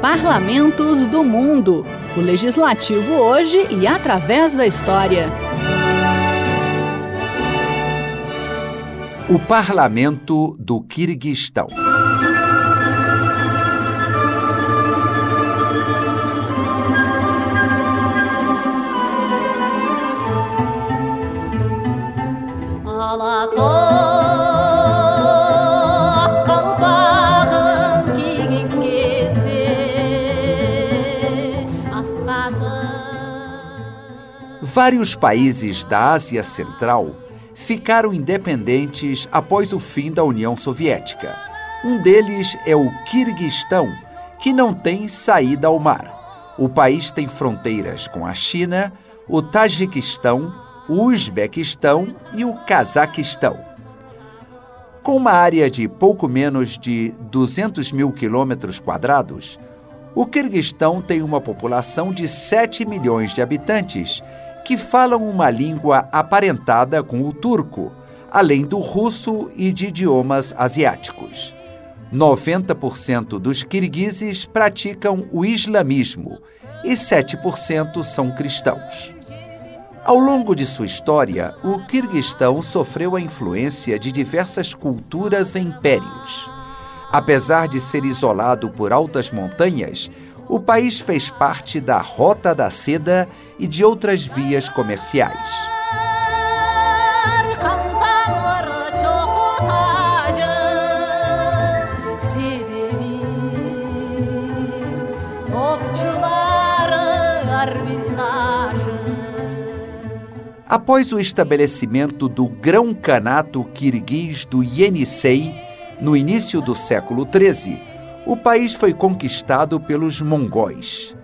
Parlamentos do Mundo. O legislativo hoje e através da história. O Parlamento do Quirguistão. Vários países da Ásia Central ficaram independentes após o fim da União Soviética. Um deles é o Quirguistão, que não tem saída ao mar. O país tem fronteiras com a China, o Tajiquistão, o Uzbequistão e o Cazaquistão. Com uma área de pouco menos de 200 mil quilômetros quadrados, o Quirguistão tem uma população de 7 milhões de habitantes que falam uma língua aparentada com o turco, além do russo e de idiomas asiáticos. 90% dos kirguizes praticam o islamismo e 7% são cristãos. Ao longo de sua história, o Kirguistão sofreu a influência de diversas culturas e impérios. Apesar de ser isolado por altas montanhas, o país fez parte da Rota da Seda e de outras vias comerciais. Após o estabelecimento do grão-canato kirguiz do Yenisei, no início do século XIII, o país foi conquistado pelos mongóis.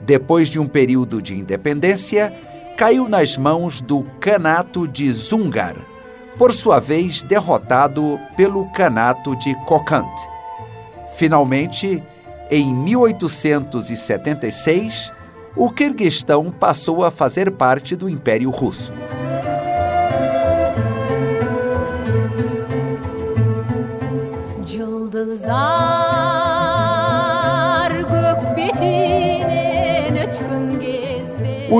Depois de um período de independência, caiu nas mãos do Kanato de Zungar, por sua vez derrotado pelo Kanato de Kokand. Finalmente, em 1876, o Quirguistão passou a fazer parte do Império Russo.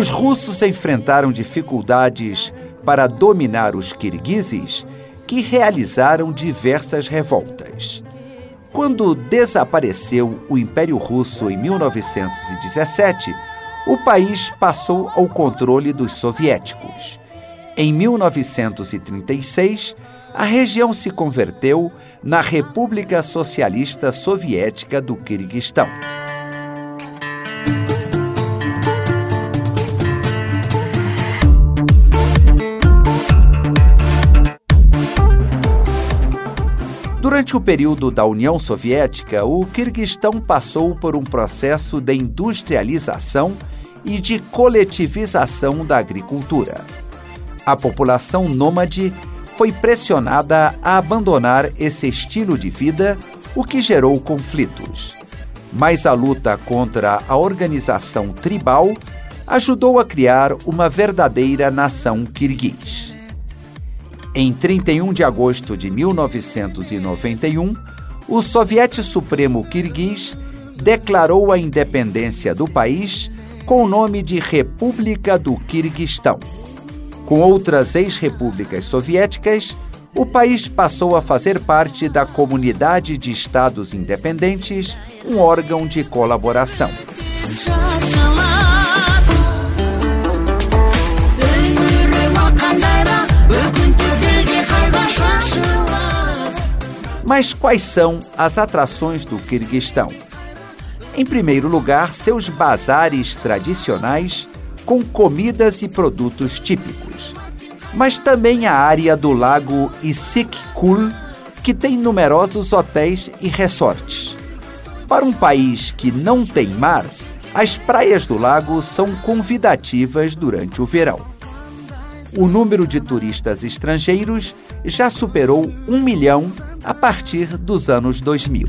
Os russos enfrentaram dificuldades para dominar os kirguizes, que realizaram diversas revoltas. Quando desapareceu o Império Russo em 1917, o país passou ao controle dos soviéticos. Em 1936, a região se converteu na República Socialista Soviética do Quirguistão. Durante o período da União Soviética, o Quirguistão passou por um processo de industrialização e de coletivização da agricultura. A população nômade foi pressionada a abandonar esse estilo de vida, o que gerou conflitos. Mas a luta contra a organização tribal ajudou a criar uma verdadeira nação kirguiz. Em 31 de agosto de 1991, o Soviete Supremo Kirguiz declarou a independência do país com o nome de República do Quirguistão. Com outras ex-repúblicas soviéticas, o país passou a fazer parte da Comunidade de Estados Independentes, um órgão de colaboração. Mas quais são as atrações do Quirguistão? Em primeiro lugar, seus bazares tradicionais com comidas e produtos típicos. Mas também a área do lago Isikkul, que tem numerosos hotéis e resorts. Para um país que não tem mar, as praias do lago são convidativas durante o verão o número de turistas estrangeiros já superou um milhão a partir dos anos 2000.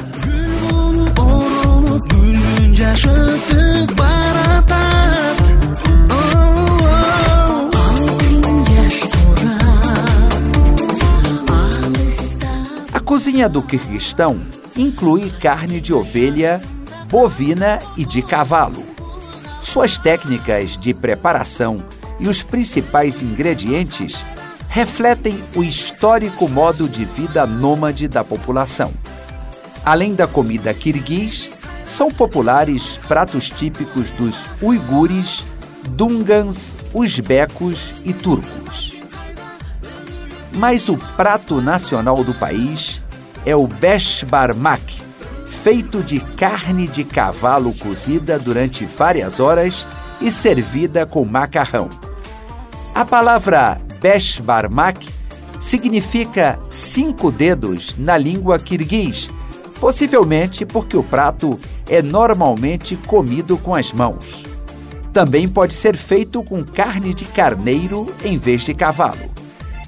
A cozinha do Quirguistão inclui carne de ovelha, bovina e de cavalo. Suas técnicas de preparação e os principais ingredientes refletem o histórico modo de vida nômade da população. Além da comida kirguiz, são populares pratos típicos dos uigures, dungans, uzbecos e turcos. Mas o prato nacional do país é o beshbarmak, feito de carne de cavalo cozida durante várias horas e servida com macarrão. A palavra beshbarmak significa cinco dedos na língua kirguiz possivelmente porque o prato é normalmente comido com as mãos. Também pode ser feito com carne de carneiro em vez de cavalo.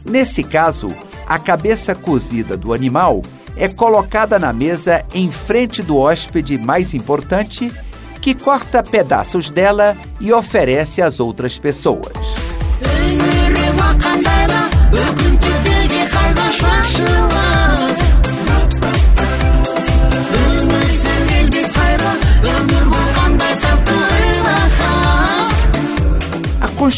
Nesse caso, a cabeça cozida do animal é colocada na mesa em frente do hóspede mais importante, que corta pedaços dela e oferece às outras pessoas.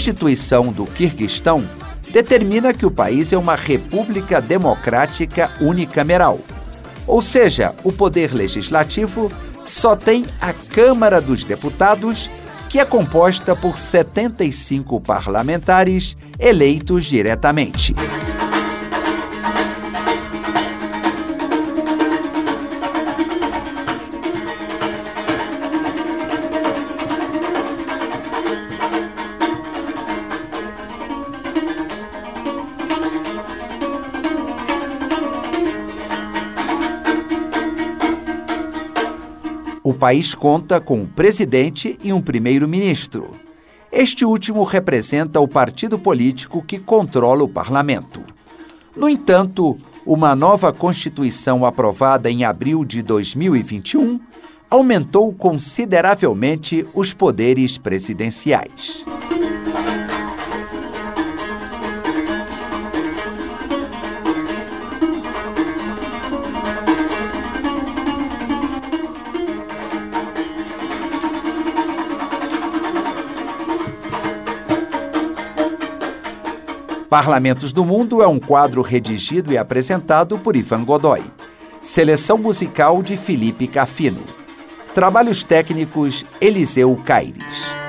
Constituição do Quirguistão determina que o país é uma república democrática unicameral. Ou seja, o poder legislativo só tem a Câmara dos Deputados, que é composta por 75 parlamentares eleitos diretamente. O país conta com um presidente e um primeiro-ministro. Este último representa o partido político que controla o parlamento. No entanto, uma nova Constituição aprovada em abril de 2021 aumentou consideravelmente os poderes presidenciais. Parlamentos do Mundo é um quadro redigido e apresentado por Ivan Godoy. Seleção musical de Felipe Cafino. Trabalhos técnicos Eliseu Caires.